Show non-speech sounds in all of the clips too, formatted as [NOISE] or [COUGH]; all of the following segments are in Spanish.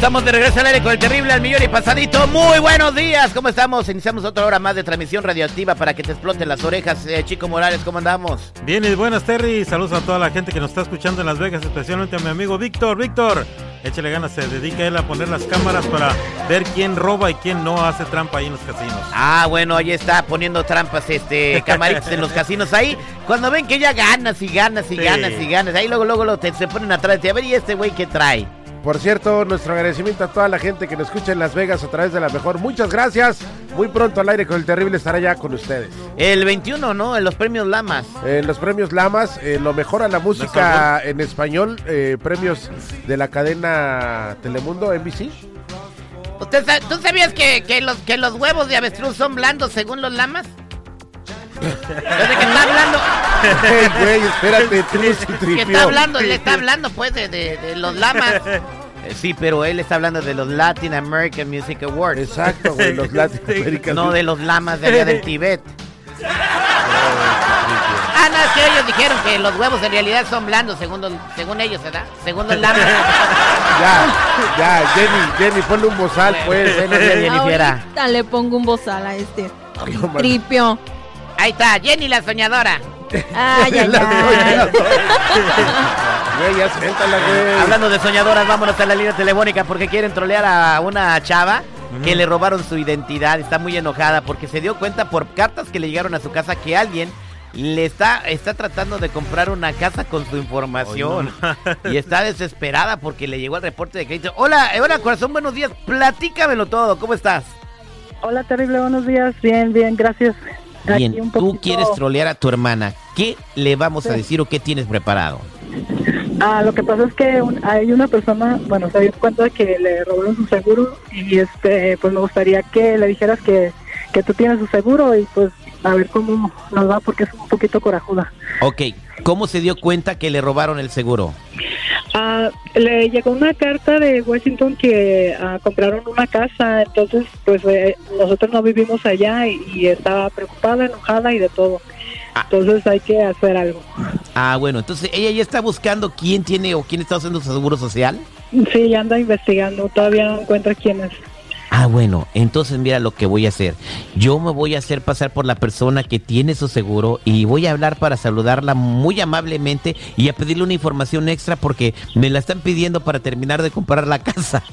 Estamos de regreso al aire con el terrible al millón y pasadito. Muy buenos días, ¿cómo estamos? Iniciamos otra hora más de transmisión radioactiva para que te exploten las orejas. Eh, Chico Morales, ¿cómo andamos? Bien y buenas Terry, saludos a toda la gente que nos está escuchando en Las Vegas, especialmente a mi amigo Víctor. Víctor, échale ganas, se dedica él a poner las cámaras para ver quién roba y quién no hace trampa ahí en los casinos. Ah, bueno, ahí está poniendo trampas, este, camaritas en los casinos ahí. Cuando ven que ya ganas y ganas y Sí. ganas y ganas, ahí luego, luego, luego te, se ponen atrás. A ver, ¿y este güey qué trae? Por cierto, nuestro agradecimiento a toda la gente que nos escucha en Las Vegas a través de la mejor. Muchas gracias. Muy pronto al aire con el terrible estará ya con ustedes. El 21, ¿no? En los premios Lamas. En los premios Lamas, eh, lo mejor a la música en español, eh, premios de la cadena Telemundo, NBC. ¿Usted sa- ¿Tú sabías que, que los, que los huevos de avestruz son blandos según los lamas? [LAUGHS] Desde que está hablando, Hey, güey, espérate, tú sí que está hablando, le está hablando pues de, de- de los lamas. Eh, Sí, pero él está hablando de los Latin American Music Awards. Exacto, güey, los Latinoamericanos. [LAUGHS] No de los lamas de allá del Tibet. Ah, no, es que ellos dijeron que los huevos en realidad son blandos, según, los- según ellos, ¿verdad? Según los lamas. [LAUGHS] Ya, ya, Jenny, Jenny, ponle un bozal, pues. Buenos días, Jenny Fiera. Ahorita le pongo un bozal a este. No. Tripio. [LAUGHS] Ahí está, Jenny la soñadora. Ay, [LAUGHS] ay, La ay. [LAUGHS] Güey, ya suéltala, güey. Hablando de soñadoras, vámonos a la línea telefónica porque quieren trolear a una chava que le robaron su identidad. Está muy enojada porque se dio cuenta por cartas que le llegaron a su casa que alguien le está, está tratando de comprar una casa con su información. y está desesperada porque le llegó el reporte de crédito. Hola, eh, hola corazón, buenos días. Platícamelo todo, ¿cómo estás? Hola, terrible, buenos días. Bien, bien, gracias. Bien, Aquí un tú quieres trolear a tu hermana. ¿Qué le vamos a decir o qué tienes preparado? Ah, lo que pasa es que un- hay una persona, bueno, se dio cuenta que le robaron su seguro y este, pues me gustaría que le dijeras que, que tú tienes su seguro y pues a ver cómo nos va porque es un poquito corajuda. Ok, ¿cómo se dio cuenta que le robaron el seguro? Ah, le llegó una carta de Washington que ah, compraron una casa, entonces pues eh, nosotros no vivimos allá y, y estaba preocupada, enojada y de todo. Ah. Entonces hay que hacer algo. Ah, bueno, entonces ella ya está buscando quién tiene o quién está haciendo su seguro social. Sí, ya anda investigando, todavía no encuentra quién es. Ah, bueno, entonces mira lo que voy a hacer. Yo me voy a hacer pasar por la persona que tiene su seguro y voy a hablar para saludarla muy amablemente y a pedirle una información extra porque me la están pidiendo para terminar de comprar la casa.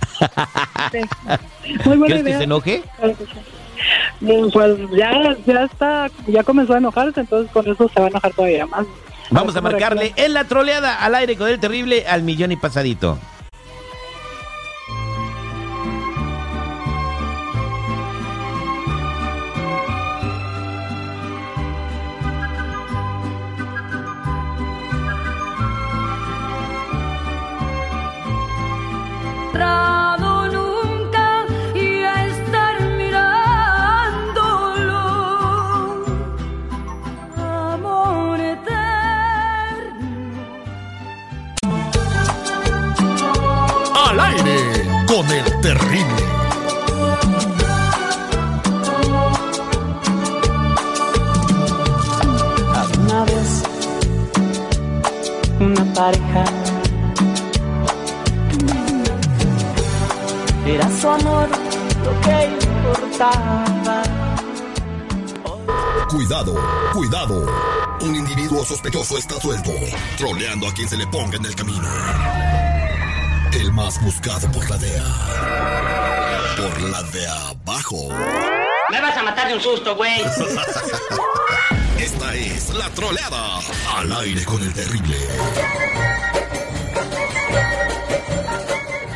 Sí. [LAUGHS] Muy buena ¿Crees que se enoje? Claro que sí. Bien, Pues ya, ya está, ya comenzó a enojarse, entonces con eso se va a enojar todavía más. Vamos a cómo marcarle en la troleada al aire con el terrible al millón y pasadito. Era su amor lo que importaba. Cuidado, cuidado. Un individuo sospechoso está suelto, troleando a quien se le ponga en el camino. El más buscado por la DEA. Por la de abajo. Me vas a matar de un susto, güey. [LAUGHS] Esta es la troleada. Al aire con el terrible.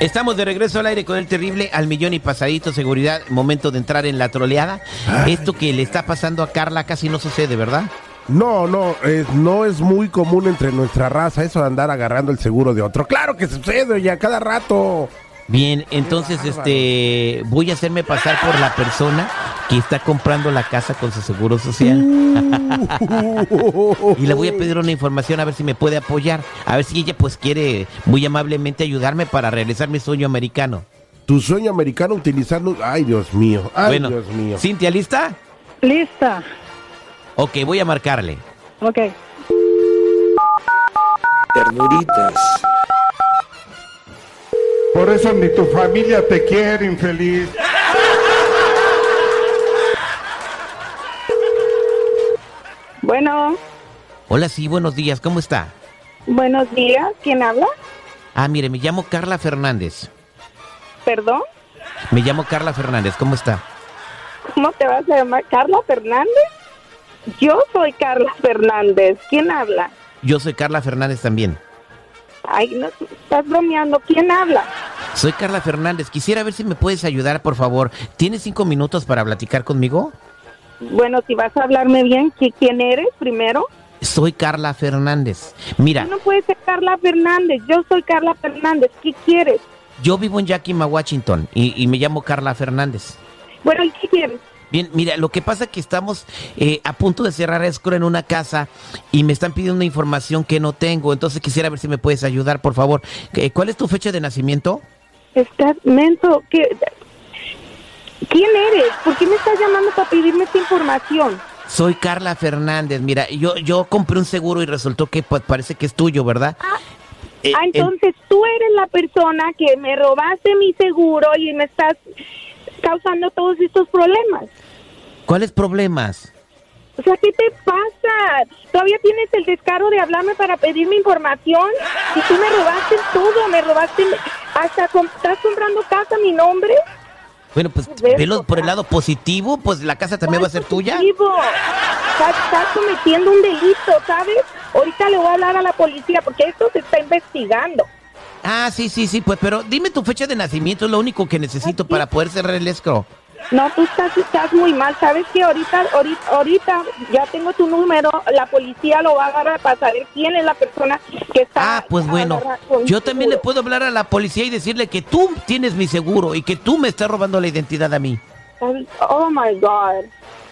Estamos de regreso al aire con el terrible al millón y pasadito seguridad. Momento de entrar en la troleada. Esto que le está pasando a Carla casi no sucede, ¿verdad? No, no, es, no es muy común entre nuestra raza eso de andar agarrando el seguro de otro. Claro que sucede, oye, a cada rato. Bien, entonces este voy a hacerme pasar por la persona que está comprando la casa con su seguro social. [LAUGHS] y le voy a pedir una información a ver si me puede apoyar, a ver si ella pues quiere muy amablemente ayudarme para realizar mi sueño americano. Tu sueño americano utilizando... Ay, Dios mío, ay, bueno, Dios mío. Cintia, ¿lista? Lista. Ok, voy a marcarle. Ok. Ternuritas. Por eso ni tu familia te quiere, infeliz. Bueno, Hola, sí, buenos días, ¿cómo está? buenos días. ¿Quién habla? Ah, mire, me llamo Carla Fernández. ¿Perdón? Me llamo Carla Fernández, ¿cómo está? ¿Cómo te vas a llamar? ¿Carla Fernández? Yo soy Carla Fernández. ¿Quién habla? Yo soy Carla Fernández también. Ay, no, estás bromeando. ¿Quién habla? Soy Carla Fernández. Quisiera ver si me puedes ayudar, por favor. ¿Tienes cinco minutos para platicar conmigo? Bueno, si vas a hablarme bien, ¿qui- ¿quién eres primero? Soy Carla Fernández. Mira, no puedes ser Carla Fernández. Yo soy Carla Fernández. ¿Qué quieres? yo vivo en Yakima, Washington, y, y me llamo Carla Fernández. Bueno, ¿y qué quieres? Bien, mira, lo que pasa es que estamos eh, a punto de cerrar escuela en una casa y me están pidiendo una información que no tengo, entonces quisiera ver si me puedes ayudar, por favor. Eh, ¿Cuál es tu fecha de nacimiento? Estás mento. ¿Qué? ¿Quién eres? ¿Por qué me estás llamando para pedirme esta información? Soy Carla Fernández. Mira, yo, yo compré un seguro y resultó que pues, parece que es tuyo, ¿verdad? Eh, ah, en- entonces tú eres la persona que me robaste mi seguro y me estás causando todos estos problemas. ¿Cuáles problemas? O sea, ¿qué te pasa? ¿Todavía tienes el descaro de hablarme para pedirme información? Y tú me robaste todo, me robaste hasta com- estás comprando casa a mi nombre. Bueno, pues ¿Ves? velo por el lado positivo, pues la casa también va a ser tuya. Estás, estás cometiendo un delito, ¿sabes? Ahorita le voy a hablar a la policía porque esto se está investigando. Ah, sí, sí, sí, pues, pero dime tu fecha de nacimiento, es lo único que necesito para poder cerrar el escro. No, tú estás, estás muy mal. ¿Sabes que ahorita, ahorita, ahorita ya tengo tu número, la policía lo va a agarrar para saber quién es la persona que está... Ah, pues bueno, yo también le puedo hablar a la policía y decirle que tú tienes mi seguro y que tú me estás robando la identidad a mí. Oh, my God.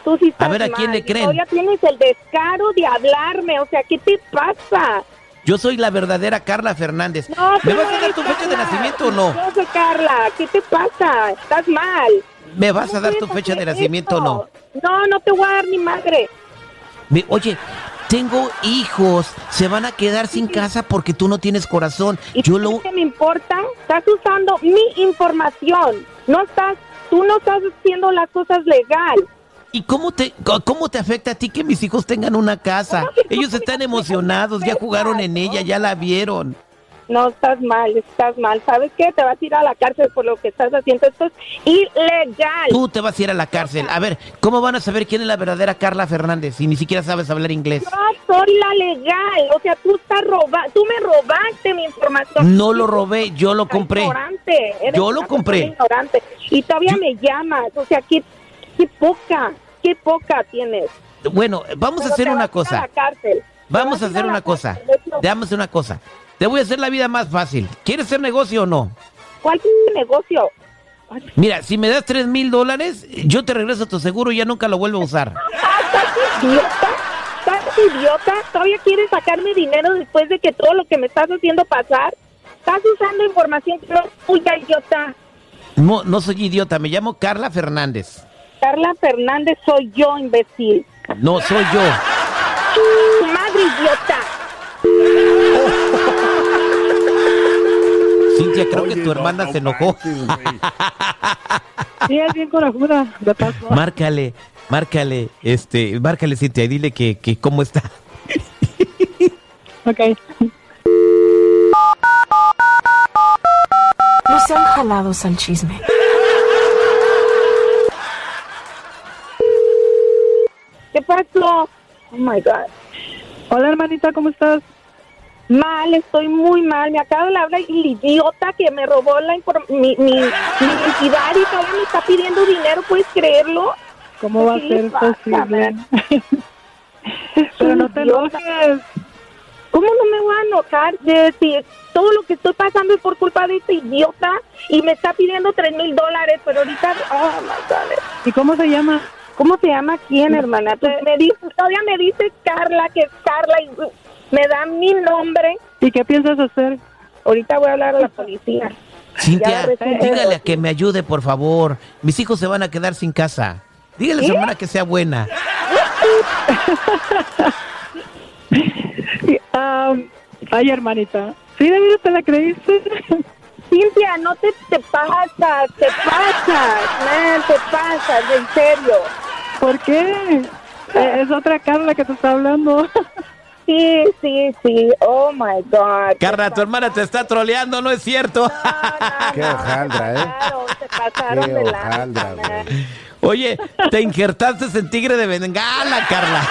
Tú sí estás A ver, ¿a quién mal. le creen? Todavía tienes el descaro de hablarme. O sea, ¿qué te pasa? Yo soy la verdadera Carla Fernández. No, ¿Me vas no a dar tu fecha de nacimiento o no? Yo soy Carla. ¿Qué te pasa? Estás mal. ¿Me vas a ¿Cómo dar tu fecha de nacimiento o no? No, no te voy a dar ni madre. Me- oye, tengo hijos, se van a quedar sin casa porque tú no tienes corazón. ¿Y Yo lo... que me importa? Estás usando mi información. No estás, tú no estás haciendo las cosas legal. ¿Y cómo te, cómo te afecta a ti que mis hijos tengan una casa? Ellos están emocionados, ya jugaron en ella, ya la vieron. No, estás mal, estás mal. ¿Sabes qué? Te vas a ir a la cárcel por lo que estás haciendo. Esto es ilegal. Tú te vas a ir a la cárcel. A ver, ¿cómo van a saber quién es la verdadera Carla Fernández si ni siquiera sabes hablar inglés? Yo soy la legal. O sea, tú estás roba tú me robaste mi información. No lo robé, yo lo compré. Ignorante. Eres Yo lo compré. Ignorante. Y todavía me llamas. O sea, qué, qué poca, qué poca tienes. Bueno, vamos a hacer una vas ir a la cosa. cárcel. Vamos a hacer una cosa. Veamos una cosa. Te voy a hacer la vida más fácil. ¿Quieres hacer negocio o no? ¿Cuál negocio? Mira, si me das tres mil dólares, yo te regreso tu seguro y ya nunca lo vuelvo a usar. [LAUGHS] ¿Estás idiota? ¿Estás idiota? ¿Todavía quieres sacarme dinero después de que todo lo que me estás haciendo pasar? Estás usando información que no es tuya, idiota. No, no soy idiota, me llamo Carla Fernández. Carla Fernández soy yo, imbécil. No, soy yo. Madre, idiota. Cintia, creo que tu hermana se enojó. [LAUGHS] Sí, es bien corajuda. De paso. Márcale, márcale, este, márcale Cintia y dile que, que cómo está. Ok. No sean jalados al chisme. ¿Qué pasó? Oh my God. Hola, hermanita, ¿cómo estás? Mal, estoy muy mal. Me acaba de hablar el idiota que me robó la mi, mi, mi identidad y todavía me está pidiendo dinero. ¿Puedes creerlo? ¿Cómo va a ¿Qué le ser pasa, posible? [LAUGHS] Pero no te enojes. ¿Cómo no me voy a enojar? Si todo lo que estoy pasando es por culpa de este idiota y me está pidiendo tres mil dólares, pero ahorita, oh my God. ¿Y cómo se llama? ¿Cómo se llama quién, hermana? Pues me dice, todavía me dice Carla que es Carla y me da mi nombre. ¿Y qué piensas hacer? Ahorita voy a hablar a la policía. Cintia, dígale a que me ayude, por favor. Mis hijos se van a quedar sin casa. Dígale a su ¿Eh? hermana que sea buena. [LAUGHS] Ah, ay, hermanita. Sí, de verdad te la creíste. Cintia, no te, te pasas, te pasas, man, te pasas, en serio. ¿Por qué? Eh, Es otra Carla que te está hablando. [LAUGHS] Sí, sí, sí, oh my God. Carla, tu hermana te está troleando, ¿no es cierto? Qué hojaldra, ¿eh? Claro, se pasaron Qué de hojaldra. Oye, te injertaste en tigre de bengala, Carla.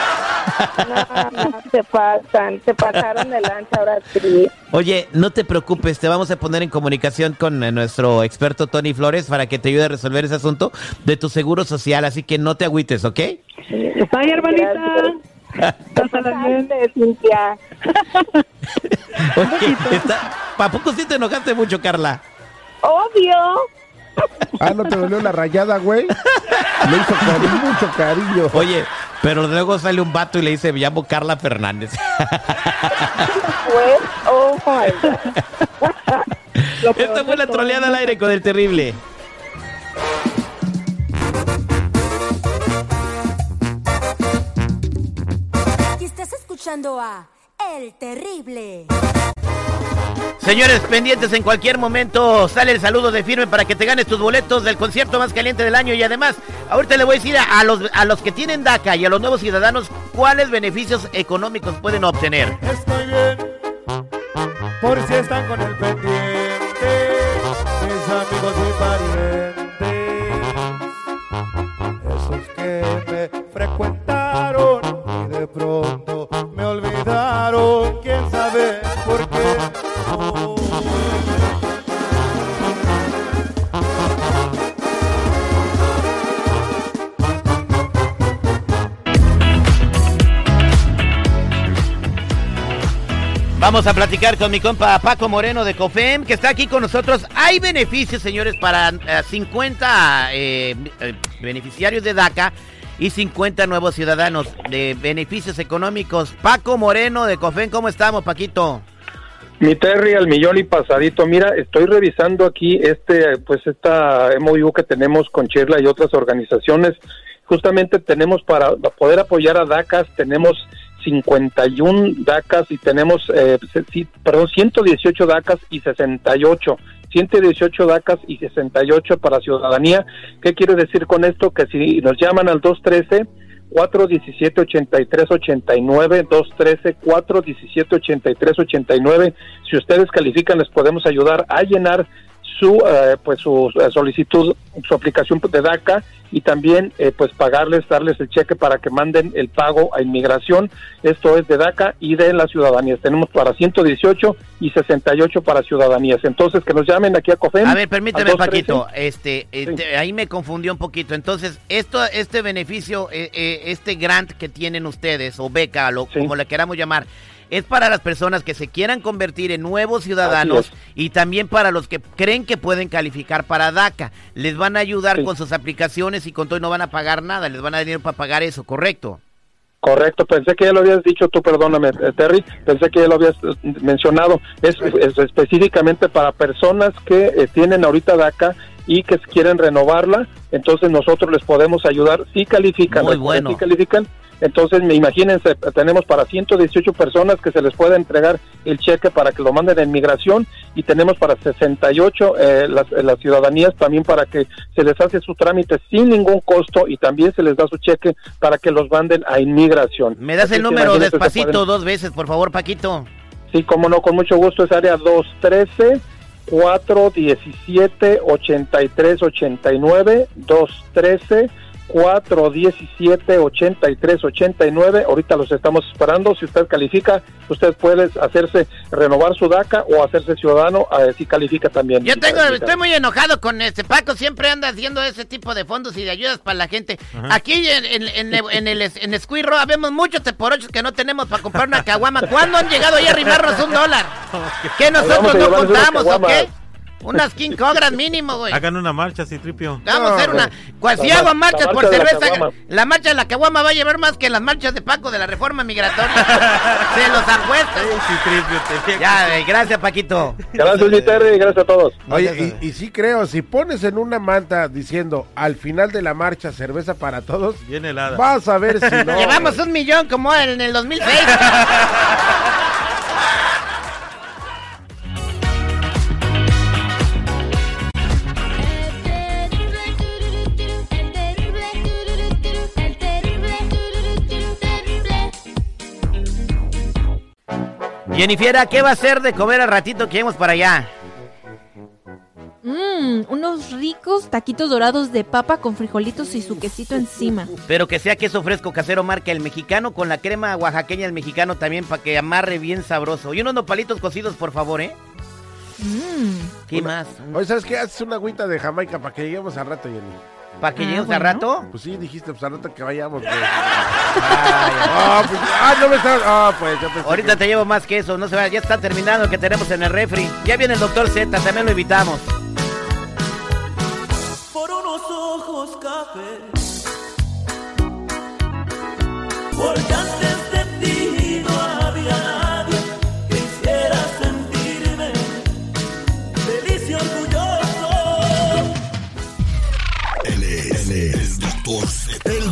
No, no, se pasan, se pasaron de lanza ahora sí. Oye, no te preocupes, te vamos a poner en comunicación con eh, nuestro experto Tony Flores para que te ayude a resolver ese asunto de tu seguro social, así que no te agüites, ¿ok? Ay, hermanita. Pasaste, Cintia. Oye, está- ¿a poco sí te enojaste mucho, Carla? Obvio. Ah, ¿no te dolió la rayada, güey? Le hizo con mucho cariño. Oye, pero luego sale un vato y le dice, me llamo Carla Fernández. Pues, oh my God. Esta fue la troleada al aire con el terrible. Escuchando a El Terrible. Señores, pendientes en cualquier momento sale el saludo de firme para que te ganes tus boletos del concierto más caliente del año y además, ahorita le voy a decir a, a los, a los que tienen DACA y a los nuevos ciudadanos cuáles beneficios económicos pueden obtener. Estoy bien, por si están con Vamos a platicar con mi compa Paco Moreno de COFEM, que está aquí con nosotros. Hay beneficios, señores, para eh, 50 eh, eh, beneficiarios de DACA y 50 nuevos ciudadanos de beneficios económicos. Paco Moreno de COFEM, ¿cómo estamos, Paquito? Mi Terry al millón y pasadito. Mira, estoy revisando aquí este, pues esta MOU que tenemos con Chirla y otras organizaciones. Justamente tenemos para poder apoyar a DACAS, tenemos 51 DACAS y tenemos, eh, perdón, 118 DACAS y 68. 118 DACAS y 68 para ciudadanía. ¿Qué quiere decir con esto? Que si nos llaman al 213 417 8389 213 417 8389 si ustedes califican les podemos ayudar a llenar su eh, pues su eh, solicitud su aplicación de DACA y también eh, pues pagarles darles el cheque para que manden el pago a inmigración esto es de DACA y de las ciudadanías tenemos para 118 y 68 para ciudadanías entonces que nos llamen aquí a COFEM A ver, permíteme, al 213. Paquito. Este, este, ahí me confundió un poquito. Entonces, esto, este beneficio, eh, eh, este grant que tienen ustedes o beca, lo, como le queramos llamar, es para las personas que se quieran convertir en nuevos ciudadanos y también para los que creen que pueden calificar para DACA. Les van a ayudar con sus aplicaciones y con todo y no van a pagar nada. Les van a dinero para pagar eso, ¿correcto? Correcto, pensé que ya lo habías dicho tú, perdóname, eh, Terry, pensé que ya lo habías eh, mencionado. Es, es específicamente para personas que eh, tienen ahorita DACA y que quieren renovarla, entonces nosotros les podemos ayudar si califican. Muy bueno. Si califican, entonces me imagínense, tenemos para 118 personas que se les puede entregar el cheque para que lo manden en migración y tenemos para 68 eh, las, eh, las ciudadanías también para que se les hace su trámite sin ningún costo y también se les da su cheque para que los manden a inmigración. Me das Así el número despacito pueden- dos veces, por favor, Paquito. Sí, como no, con mucho gusto es área 213 417 8389 213 417-8389. Ahorita los estamos esperando. Si usted califica, usted puede hacerse renovar su DACA o hacerse ciudadano, eh, si califica también. Yo tengo, estoy muy enojado con este Paco, siempre anda haciendo ese tipo de fondos y de ayudas para la gente. Ajá. Aquí en, en, en, en el en Squirro vemos muchos teporochos que no tenemos para comprar una caguama. ¿Cuándo han llegado ya a arrimarnos un dólar? [LAUGHS] ¿Qué nosotros no contamos o qué? Unas King Cobras mínimo, güey. Hagan una marcha, sí, tripio. Vamos a hacer una. Pues si hago mar- marchas por marcha la cerveza, la marcha de la caguama va a llevar más que las marchas de Paco de la reforma migratoria. [LAUGHS] Se los apuesto. Sí, tripio. tenía Ya, güey, gracias, Paquito. Gracias, mi Terry, y gracias a todos. Oye, y, y sí creo, si pones en una manta diciendo al final de la marcha cerveza para todos, Bien helada. vas a ver si [LAUGHS] no. Llevamos un millón como en el 2006. [LAUGHS] Jennifer, ¿qué va a hacer de comer al ratito que lleguemos para allá? Mmm, unos ricos taquitos dorados de papa con frijolitos y su quesito encima. Pero que sea queso fresco casero marca el mexicano con la crema oaxaqueña el mexicano también para que amarre bien sabroso. Y unos nopalitos cocidos, por favor, ¿eh? Mmm. ¿Qué más? Oye, ¿sabes qué? Haces una agüita de Jamaica para que lleguemos al rato, Jenny. ¿Para que Ah, lleguemos bueno. al rato? Pues sí, dijiste, pues al rato que vayamos. pues. [LAUGHS] Ah, pues, ah, no me estaba... Ah, pues yo pensé Ahorita que- te llevo más que eso, no se vaya, ya está terminando lo que tenemos en el refri. Ya viene el doctor Z, también lo invitamos. por unos ojos. Porque antes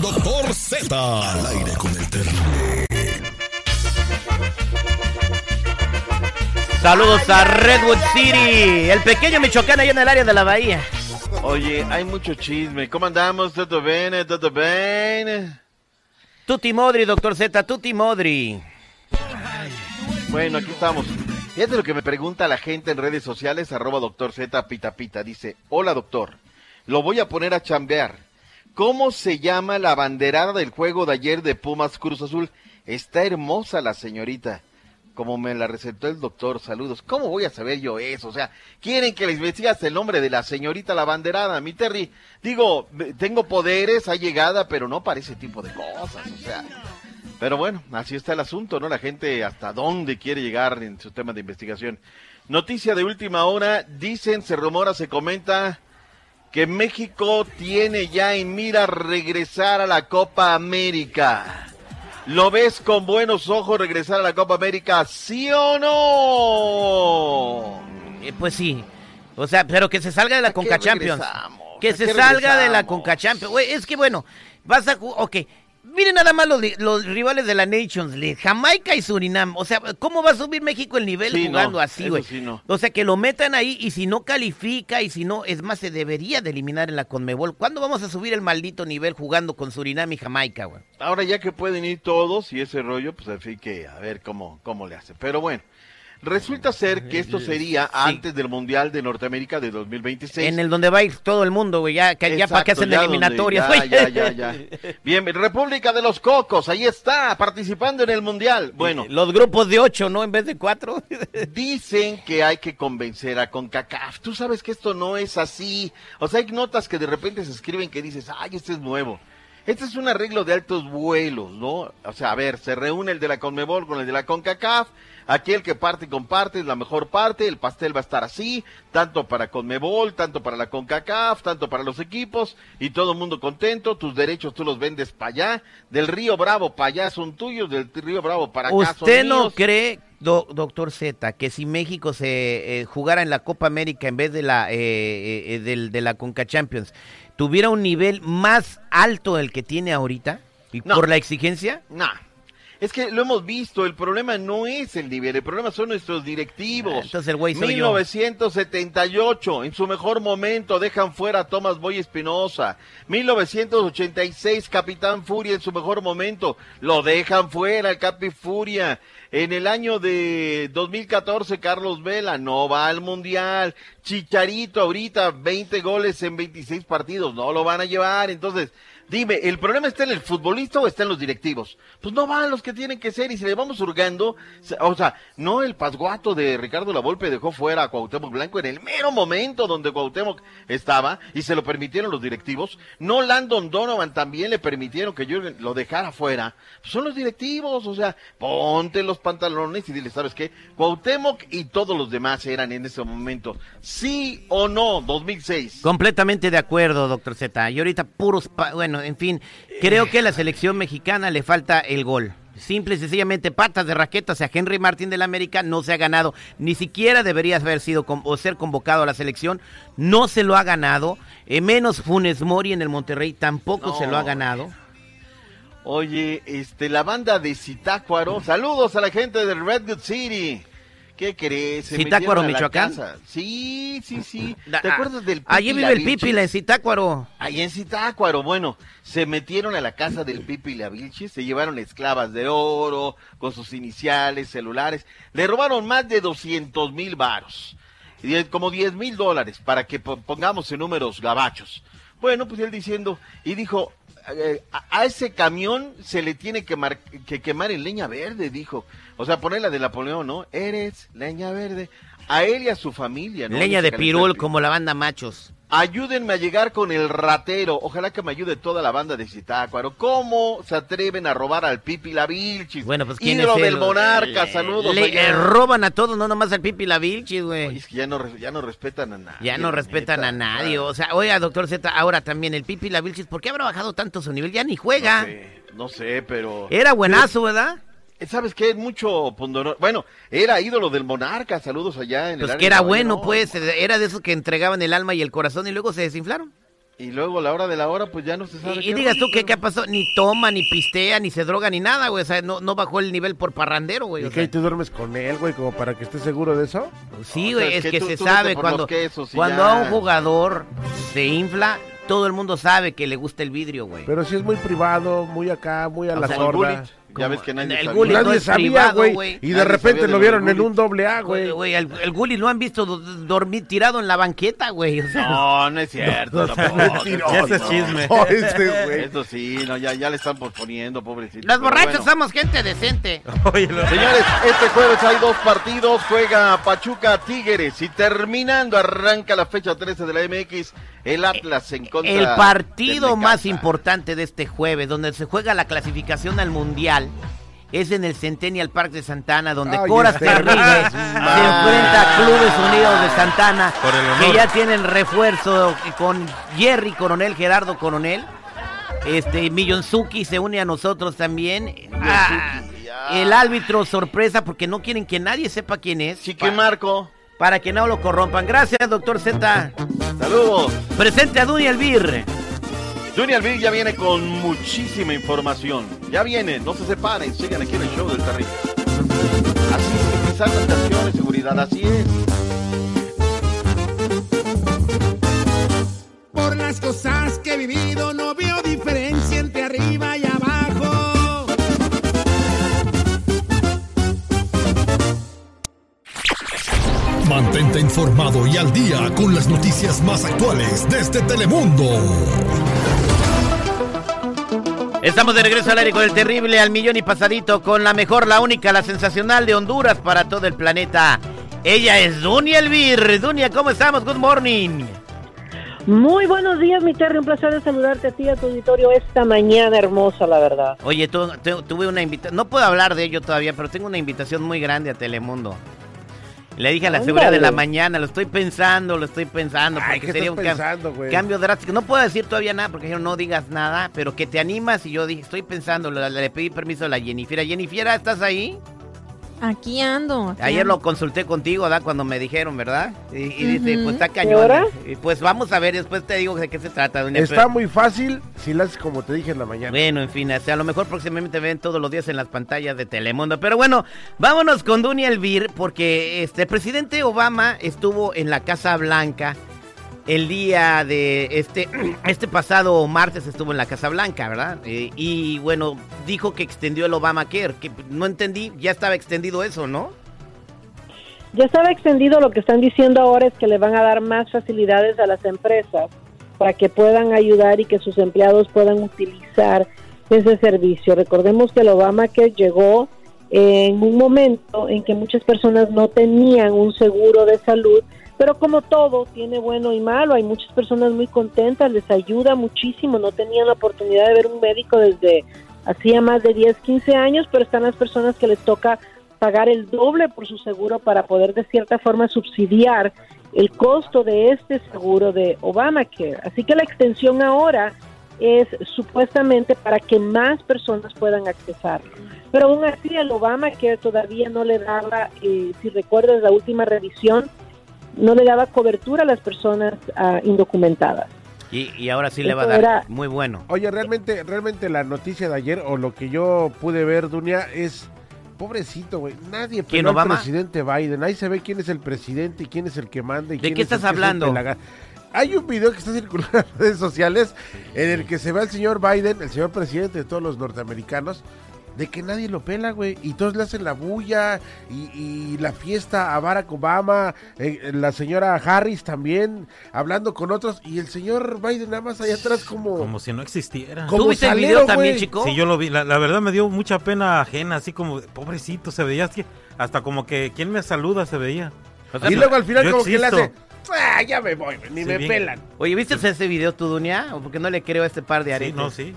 Doctor Z. Al aire con el terrible. Saludos a Redwood City, el pequeño Michoacán ahí en el área de la bahía. Oye, hay mucho chisme. ¿Cómo andamos? ¿Todo bien? ¿Todo bien? Tuti Modri, doctor Z, Tuti Modri. Bueno, aquí estamos. Fíjate lo que me pregunta la gente en redes sociales, arroba doctor Z pita pita. Dice, hola doctor, lo voy a poner a chambear. ¿Cómo se llama la banderada del juego de ayer de Pumas Cruz Azul? Está hermosa la señorita. Como me la recetó el doctor, saludos. ¿Cómo voy a saber yo eso? O sea, quieren que les investigas el nombre de la señorita la banderada, mi Terry. Digo, tengo poderes, ha llegada, pero no para ese tipo de cosas, o sea. Pero bueno, así está el asunto, ¿no? La gente hasta dónde quiere llegar en su tema de investigación. Noticia de última hora, dicen, se rumora, se comenta que México tiene ya en mira regresar a la Copa América. ¿Lo ves con buenos ojos regresar a la Copa América, sí o no? Eh, pues sí. O sea, pero que se salga de la ¿A qué Conca Champions. Que ¿A se salga de la? Conca Champions. Es que bueno, vas a Ok. Miren nada más los, los rivales de la Nations League, Jamaica y Surinam. O sea, ¿cómo va a subir México el nivel Sí, no, jugando así, güey? sí, no. O sea, que lo metan ahí y si no califica y si no, es más, se debería de eliminar en la Conmebol. ¿Cuándo vamos a subir el maldito nivel jugando con Surinam y Jamaica, güey? Ahora ya que pueden ir todos y ese rollo, pues fin que a ver cómo, cómo le hace. Pero bueno, resulta ser que esto sería antes del Mundial de Norteamérica de 2026. En el donde va a ir todo el mundo, güey, ya, que, ya para Exacto, hacen donde- eliminatorias, ya, ya, ya. Bien, República de los Cocos, ahí está, participando en el Mundial. Bueno, Los grupos de ocho, ¿no? En vez de cuatro. [LAUGHS] dicen que hay que convencer a CONCACAF. Tú sabes que esto no es así. O sea, hay notas que de repente se escriben que dices, ay, este es nuevo. Este es un arreglo de altos vuelos, ¿no? O sea, a ver, se reúne el de la CONMEBOL con el de la CONCACAF. Aquí el que parte y comparte es la mejor parte. El pastel va a estar así, tanto para CONMEBOL, tanto para la CONCACAF, tanto para los equipos. Y todo el mundo contento. Tus derechos tú los vendes para allá. Del Río Bravo para allá son tuyos. Del Río Bravo para acá son ¿Usted no míos. cree, do- doctor Z, que si México se eh, jugara en la Copa América en vez de la eh, eh, eh, del- de la Conca Champions, tuviera un nivel más alto del que tiene ahorita? ¿Y No. por la exigencia? Nah. Es que lo hemos visto, el problema no es el nivel, el problema son nuestros directivos. Ah, entonces el güey soy yo. 1978, en su mejor momento dejan fuera a Tomás Boy Espinosa. 1986, Capitán Furia en su mejor momento, lo dejan fuera el Capi Furia. En el año de 2014, Carlos Vela no va al Mundial. Chicharito ahorita, 20 goles en 26 partidos, no lo van a llevar. Entonces, dime, ¿el problema está en el futbolista o está en los directivos? Pues no van los que tienen que ser y si le vamos hurgando, o sea, no el pasguato de Ricardo Lavolpe dejó fuera a Cuauhtémoc Blanco en el mero momento donde Cuauhtémoc estaba y se lo permitieron los directivos. No Landon Donovan también le permitieron que Jürgen lo dejara fuera. Pues son los directivos, o sea, ponte los pantalones y dile, ¿sabes qué? Cuauhtémoc y todos los demás eran en ese momento. ¿Sí o no? 2006. Completamente de acuerdo, doctor Z. Y ahorita puros, pa- bueno, en fin, creo que a la selección mexicana le falta el gol. Simple y sencillamente patas de raqueta, o sea, Henry Martín del América no se ha ganado, ni siquiera debería haber sido o ser convocado a la selección, no se lo ha ganado, eh, menos Funes Mori en el Monterrey tampoco No, se lo ha ganado. Oye, este, la banda de Zitácuaro, saludos a la gente de Redwood City. ¿Qué crees? Se ¿Zitácuaro, metieron a la Michoacán? casa. Sí, sí, sí. [LAUGHS] ¿Te acuerdas del Pipi Allí vive el? Pipi, la en Zitácuaro. Ahí en Zitácuaro, bueno, se metieron a la casa del Pipi Lavilchis, se llevaron esclavas de oro, con sus iniciales, celulares, le robaron más de 200 mil varos, y como 10 mil dólares, para que po- pongamos en números gabachos. Bueno, pues él diciendo, y dijo, eh, a, a ese camión se le tiene que, mar- que quemar en leña verde, dijo. O sea, poner la de Napoleón, ¿no? Eres leña verde. A él y a su familia, ¿no? Leña de pirul, Pi- como la banda Machos. Ayúdenme a llegar con el ratero. Ojalá que me ayude toda la banda de Zitácuaro. ¿Cómo se atreven a robar al Pipi la Vilchis? Bueno, pues quién Ídolo es del él? Monarca, Le- saludos. Le eh, roban a todos, no nomás al Pipi la Vilchis, güey. Es que ya no, ya no respetan a nadie. Ya no respetan neta. a nadie. O sea, oiga, doctor Z, ahora también el Pipi la Vilchis, ¿por qué habrá bajado tanto su nivel? Ya ni juega. No sé, no sé, pero... Era buenazo, ¿verdad? Eh, ¿Sabes qué? Mucho pundonor. Bueno, era ídolo del Monarca. Saludos allá en el Pues área que era bueno, ¿no? pues. Era de esos que entregaban el alma y el corazón y luego se desinflaron. Y luego a la hora de la hora, pues ya no se sabe. Y, qué y digas tú pero- qué pasó, ni toma, ni pistea, ni se droga, ni nada, güey. O sea, no, no bajó el nivel por parrandero, güey. ¿Y qué? sea. ¿Tú duermes con él, güey, como para que estés seguro de eso? Sí, O sea, güey, es es que que tú- se tú sabe cuando, quesos cuando ya. a un jugador se infla, todo el mundo sabe que le gusta el vidrio, güey. Pero si es muy privado, muy acá, muy a O la el sorda. Ya ves que nadie el sabía. Gullit no es sabía, güey. güey. Y de repente lo vieron en un doble A, Güey, el, el Gullit lo han visto do- dormir tirado en la banqueta, güey. o sea, No, no es cierto. [LAUGHS] No, no, Ese es chisme. No, ese, güey. Eso sí, no, ya, ya le están posponiendo, pobrecito. Los borrachos bueno. somos gente decente. Señores, este jueves hay dos partidos, juega Pachuca Tigres y terminando arranca la fecha 13 de la MX, el Atlas en contra El partido más importante de este jueves, donde se juega la clasificación al Mundial, es en el Centennial Park de Santana, donde Ay, Coras Terribles se enfrenta a Clubes Unidos de Santana, Por el honor. que ya tienen refuerzo con Jerry Coronel, Gerardo Coronel. Este Millonzuki se une a nosotros también. Ah, el árbitro sorpresa porque no quieren que nadie sepa quién es. Chique Marco, Para que no lo corrompan. Gracias, doctor Z. saludos. Presente a Duny Elvir. Junior Bill ya viene con muchísima información. Ya viene, no se separen, sigan aquí en el show del terrible. Así es que pisar la estación de seguridad, así es. Por las cosas que he vivido no veo diferencia entre arriba y abajo. Mantente informado y al día con las noticias más actuales desde Telemundo. Estamos de regreso al aire con el terrible al millón y pasadito con la mejor, la única, la sensacional de Honduras para todo el planeta. Ella es Dunia Elvir. Dunia, ¿cómo estamos? Good morning. Muy buenos días, mi Terry. Un placer de saludarte a ti y a tu auditorio esta mañana hermosa, la verdad. Oye, tu- tu- tuve una invitación, no puedo hablar de ello todavía, pero tengo una invitación muy grande a Telemundo. Le dije a la seguridad de la mañana, lo estoy pensando, lo estoy pensando, Ay, porque ¿qué sería un cam- pensando, güey? cambio drástico. No puedo decir todavía nada porque dijeron no digas nada, pero que te animas y yo dije, estoy pensando, le, le pedí permiso a la Jennifer. Jennifer, ¿estás ahí? Aquí ando. aquí Ayer ando. lo consulté contigo, ¿verdad? Cuando me dijeron, ¿verdad? Y, y dice, pues está ¿Y cañón. ahora? Y Pues vamos a ver, después te digo de qué se trata. doña Está Fer. muy fácil si lo haces como te dije en la mañana. Bueno, en fin, o sea, a lo mejor próximamente ven todos los días en las pantallas de Telemundo. Pero bueno, vámonos con Dunia Elvir, porque este el presidente Obama estuvo en la Casa Blanca el día de este, [CLEARS THROAT] este pasado martes estuvo en la Casa Blanca, ¿verdad? Eh, y bueno, dijo que extendió el Obamacare, que no entendí, ya estaba extendido eso, ¿no? Ya estaba extendido, lo que están diciendo ahora es que le van a dar más facilidades a las empresas para que puedan ayudar y que sus empleados puedan utilizar ese servicio. Recordemos que el Obamacare llegó en un momento en que muchas personas no tenían un seguro de salud, pero como todo tiene bueno y malo, hay muchas personas muy contentas, les ayuda muchísimo, no tenían la oportunidad de ver un médico desde hacía más de 10, 15 años, pero están las personas que les toca pagar el doble por su seguro para poder de cierta forma subsidiar el costo de este seguro de Obamacare. Así que la extensión ahora es supuestamente para que más personas puedan accesarlo. Pero aún así el Obamacare todavía no le daba, eh, si recuerdas la última revisión, no le daba cobertura a las personas ah, indocumentadas. Y, y ahora sí le va a dar. era- Muy bueno. Oye, realmente, realmente la noticia de ayer o lo que yo pude ver, Dunia, es pobrecito, güey. Nadie ¿Quién, peló al presidente Biden. Ahí se ve quién es el presidente y quién es el que manda. Y ¿De quién qué es estás que es un hablando? Hay un video que está circulando en las redes sociales en el que se ve al señor Biden, el señor presidente de todos los norteamericanos, de que nadie lo pela, güey. Y todos le hacen la bulla y, y la fiesta a Barack Obama, eh, la señora Harris también, hablando con otros. Y el señor Biden nada más allá atrás como... Como si no existiera. Como ¿Tú viste el salero, video también, güey? chico? Sí, yo lo vi. La, la verdad me dio mucha pena ajena, así como, pobrecito, se veía así, hasta como que, ¿quién me saluda? Se veía. y luego al final como que le hace... "Ah, ya me voy, ni Sí, me bien. pelan. Oye, ¿viste ese video tú, Dunia? ¿O porque no le creo a este par de aretes? no, sí.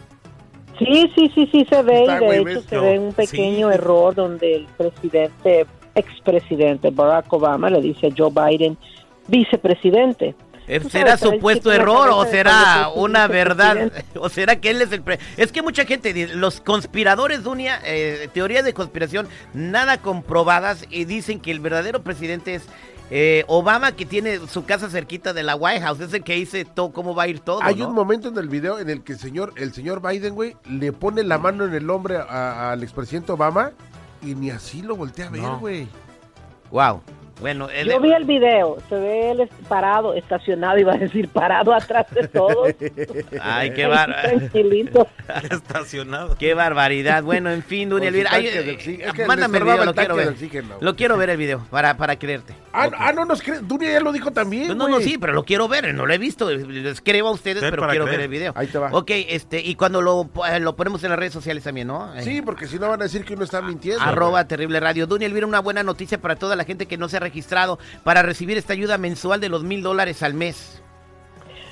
Sí, sí, sí, sí se ve y de hecho se ve un pequeño Sí. error donde el presidente, expresidente Barack Obama le dice a Joe Biden, vicepresidente. ¿Será sabes, supuesto error o será una verdad? [LAUGHS] ¿O será que él es el... pre- es que mucha gente, dice, los conspiradores, Dunia, eh, teorías de conspiración nada comprobadas y dicen que el verdadero presidente es eh, Obama, que tiene su casa cerquita de la White House, es el que dice todo, cómo va a ir todo, Hay ¿no? un momento en el video en el que el señor, el señor Biden, güey, le pone la mano en el hombre al expresidente Obama y ni así lo voltea a ver, No. güey. Wow. Bueno, el- Yo vi el video, se ve él parado, estacionado, iba a decir parado atrás de todos. [LAUGHS] Ay, qué bar... Tranquilito. [LAUGHS] Estacionado. Qué barbaridad. Bueno, en fin, Dunia Elvira. ay, eh, oxígeno. Es que mándame el video, lo quiero ver. oxígeno. Lo quiero ver el video para, para creerte. Ah, ah, no nos crees. Dunia ya lo dijo también, No, no, sí, pero lo quiero ver, no lo he visto. Les creo a ustedes, Ven pero quiero creer. ver el video. Ahí te va. Ok, este, y cuando lo, eh, lo ponemos en las redes sociales también, ¿no? Eh, Sí, porque si no van a decir que uno está mintiendo. Arroba Terrible Radio. Dunia Elvira, una buena noticia para toda la gente que no se ha registrado para recibir esta ayuda mensual de los mil dólares al mes.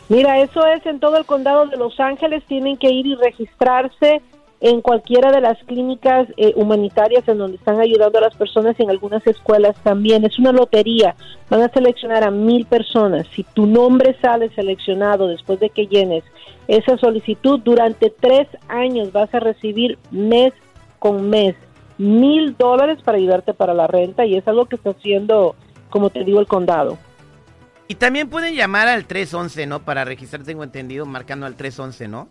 Mira, eso es en todo el condado de Los Ángeles. Tienen que ir y registrarse en cualquiera de las clínicas eh, humanitarias en donde están ayudando a las personas y en algunas escuelas también. Es una lotería. Van a seleccionar a mil personas. Si tu nombre sale seleccionado después de que llenes esa solicitud, durante tres años vas a recibir mes con mes mil dólares para ayudarte para la renta y es algo que está haciendo, como te digo, el condado. Y también pueden llamar al 311, ¿no? Para registrar, tengo entendido, marcando al 311, ¿no?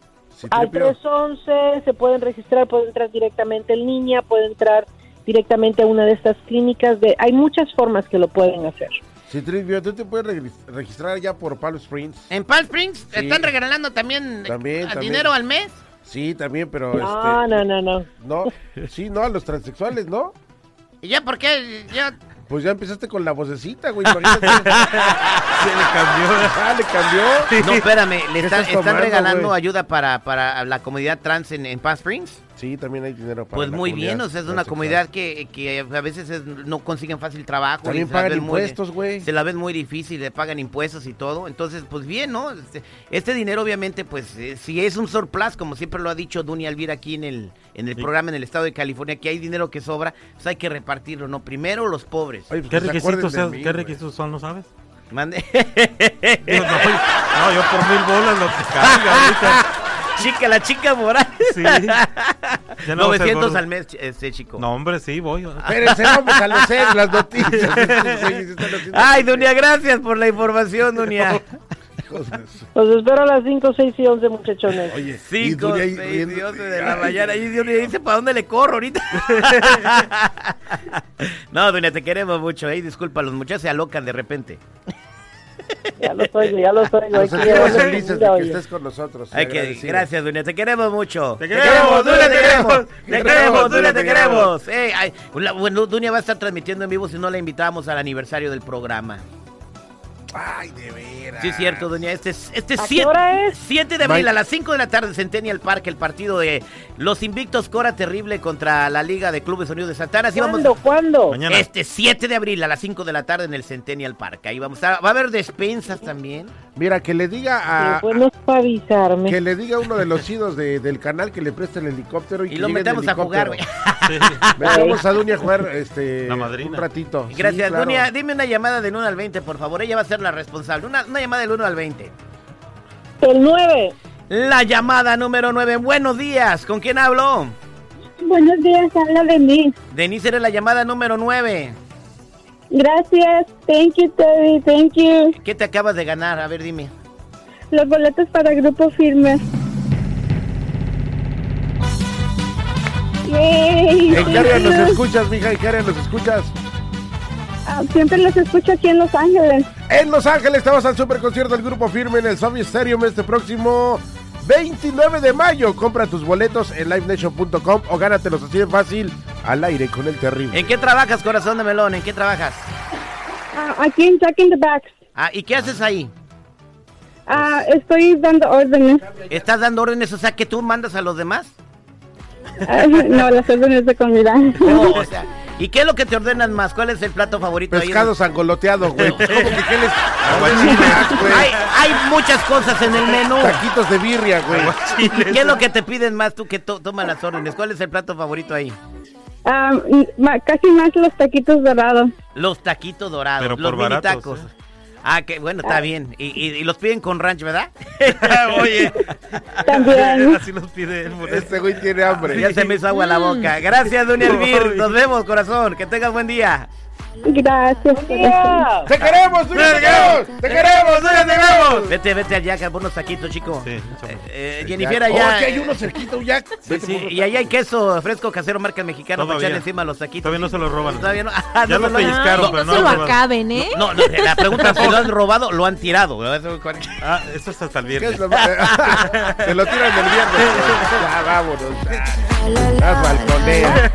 Al 311 se pueden registrar, pueden entrar directamente en línea, pueden entrar directamente a una de estas clínicas. De, hay muchas formas que lo pueden hacer. Si Trivio, tú te puedes regis- registrar ya por Palm Springs. En Palm Springs Sí. están regalando también, También, también. dinero al mes. Sí, también, pero No, este, no, no, no. no, sí, no, a los transexuales, ¿no? ¿Y ya por qué? Ya... Pues ya empezaste con la vocecita, güey. [LAUGHS] imagínate. Se le cambió. Ah, le cambió. No, espérame, le ¿Qué están, tomando, regalando güey? ayuda para, para la comunidad trans en, en Palm Springs. Sí, también hay dinero para Pues la muy bien, o sea, es una comunidad que, que a veces es- no consiguen fácil trabajo. También pagan ven muy- impuestos, güey. Se la ven muy difícil, le pagan impuestos y todo. Entonces, pues bien, ¿no? Este, este dinero, obviamente, pues eh, si es un surplus, como siempre lo ha dicho Dunia Alvira aquí en el, en el programa en el estado de California, que hay dinero que sobra, pues hay que repartirlo, ¿no? Primero los pobres. pues ¿Qué requisitos, son- ¿Qué requisitos son, no sabes? Mande. Digo, no, no, yo por mil bolas lo que caiga ahorita. [LAUGHS] Chica, la chica moral. Sí. Ya no va a ser 900 gordo. al mes, este chico. No, hombre, sí, voy. Espérense, vamos a los las noticias. [LAUGHS] Ay, Dunia, gracias por la información, Dunia. Los espero a las 5, 6 y 11, muchachones. Oye, 5, Dunia ahí 6 riendo. y 11 de la mañana. Y Dunia dice, ¿para dónde le corro ahorita? [LAUGHS] [LAUGHS] no, Dunia, te queremos mucho. Ey, disculpa, los muchachos se alocan de repente. Ya los oigo, ya los oigo. Nos Hay que sentimos llevarlo felices de lindo, que oye. estés con nosotros. Hay que, gracias, Dunia. Te queremos mucho. Te queremos, Dunia, te queremos. Te queremos, Dunia, te queremos. Eh, ay, Dunia va a estar transmitiendo en vivo si no la invitamos al aniversario del programa. Ay, de veras. Sí, es cierto, Dunia. Este es este ¿A qué 7 hora es? 7 de abril Mike. a las 5 de la tarde, Centennial Park, el partido de los Invictos Cora Terrible contra la Liga de Clubes Unidos de Santana. Así vamos- ¿Cuándo? ¿Cuándo? Mañana. Este 7 de abril a las 5 de la tarde en el Centennial Park. Ahí vamos a Va a haber despensas también. Mira, que le diga a. Bueno es para avisarme. Que le diga a uno de los idos de- del canal que le preste el helicóptero y, Y que lo metemos a jugar, helicóptero. Metamos [LAUGHS] a Dunia a jugar este, La madrina. un ratito. Sí, Gracias, claro. Dunia. Dime una llamada del 1 al 20, por favor. Ella va a ser la responsable. Una, una llamada del 1 al 20. El 9. La llamada número 9. Buenos días. ¿Con quién hablo? Buenos días, habla Denise. Denise eres la llamada número 9. Gracias. Thank you, Terry. Thank you. ¿Qué te acabas de ganar? A ver, dime. Los boletos para Grupo Firme. Yay, ¿En qué thank área nos escuchas, mija? ¿En qué área nos escuchas? Ah, siempre los escucho aquí en Los Ángeles. En Los Ángeles estamos al super concierto del Grupo Firme en el Soviet Stadium este próximo 29 de mayo. Compra tus boletos en livenation.com o gánatelos así de fácil al aire con el terrible. ¿En qué trabajas, corazón de melón? ¿En qué trabajas? Ah, aquí en Jack in the Box. Ah, ¿y qué haces ahí? Ah, estoy dando órdenes. ¿Estás dando órdenes? O sea, que tú mandas a los demás. Ah, [LAUGHS] no, las órdenes de comida. No, o sea, ¿y qué es lo que te ordenan más? ¿Cuál es el plato favorito ahí? Pescado sangoloteado, güey. [LAUGHS] ¿Cómo que qué les... Hay, hay muchas cosas en el menú. Taquitos de birria, güey. ¿Qué es lo que te piden más tú que to- tomas las órdenes? ¿Cuál es el plato favorito ahí? Ah, casi más los taquitos dorados. Los taquitos dorados, Pero los por mini baratos, tacos. ¿eh? Ah, que bueno, está bien. Y, y- y los piden con ranch, ¿verdad? [LAUGHS] Oye, También. Así nos pide Este güey tiene hambre. ya se me hizo agua a la boca. Gracias, Dunia [LAUGHS] Elvir. Nos vemos, corazón. Que tengas buen día. Gracias. ¡Te queremos, te queremos! ¡Te queremos, te queremos! Vete, vete al Jack, por unos taquitos, chico. Sí, Eh, eh, Jennifer, Oh, allá. aquí hay eh, uno cerquita, un Jack. Sí, sí, y ahí hay queso fresco casero marca mexicano para echarle encima los taquitos. Todavía no se lo roban. Todavía no. Ya Ah, no lo se lo- pellizcaron, pero no no se lo acaben, ¿eh? No, no, la pregunta es si lo han robado, lo han tirado. Ah, eso es hasta el ¿Qué viernes. es lo tiran del viernes. Ya, vámonos. Las balconeas.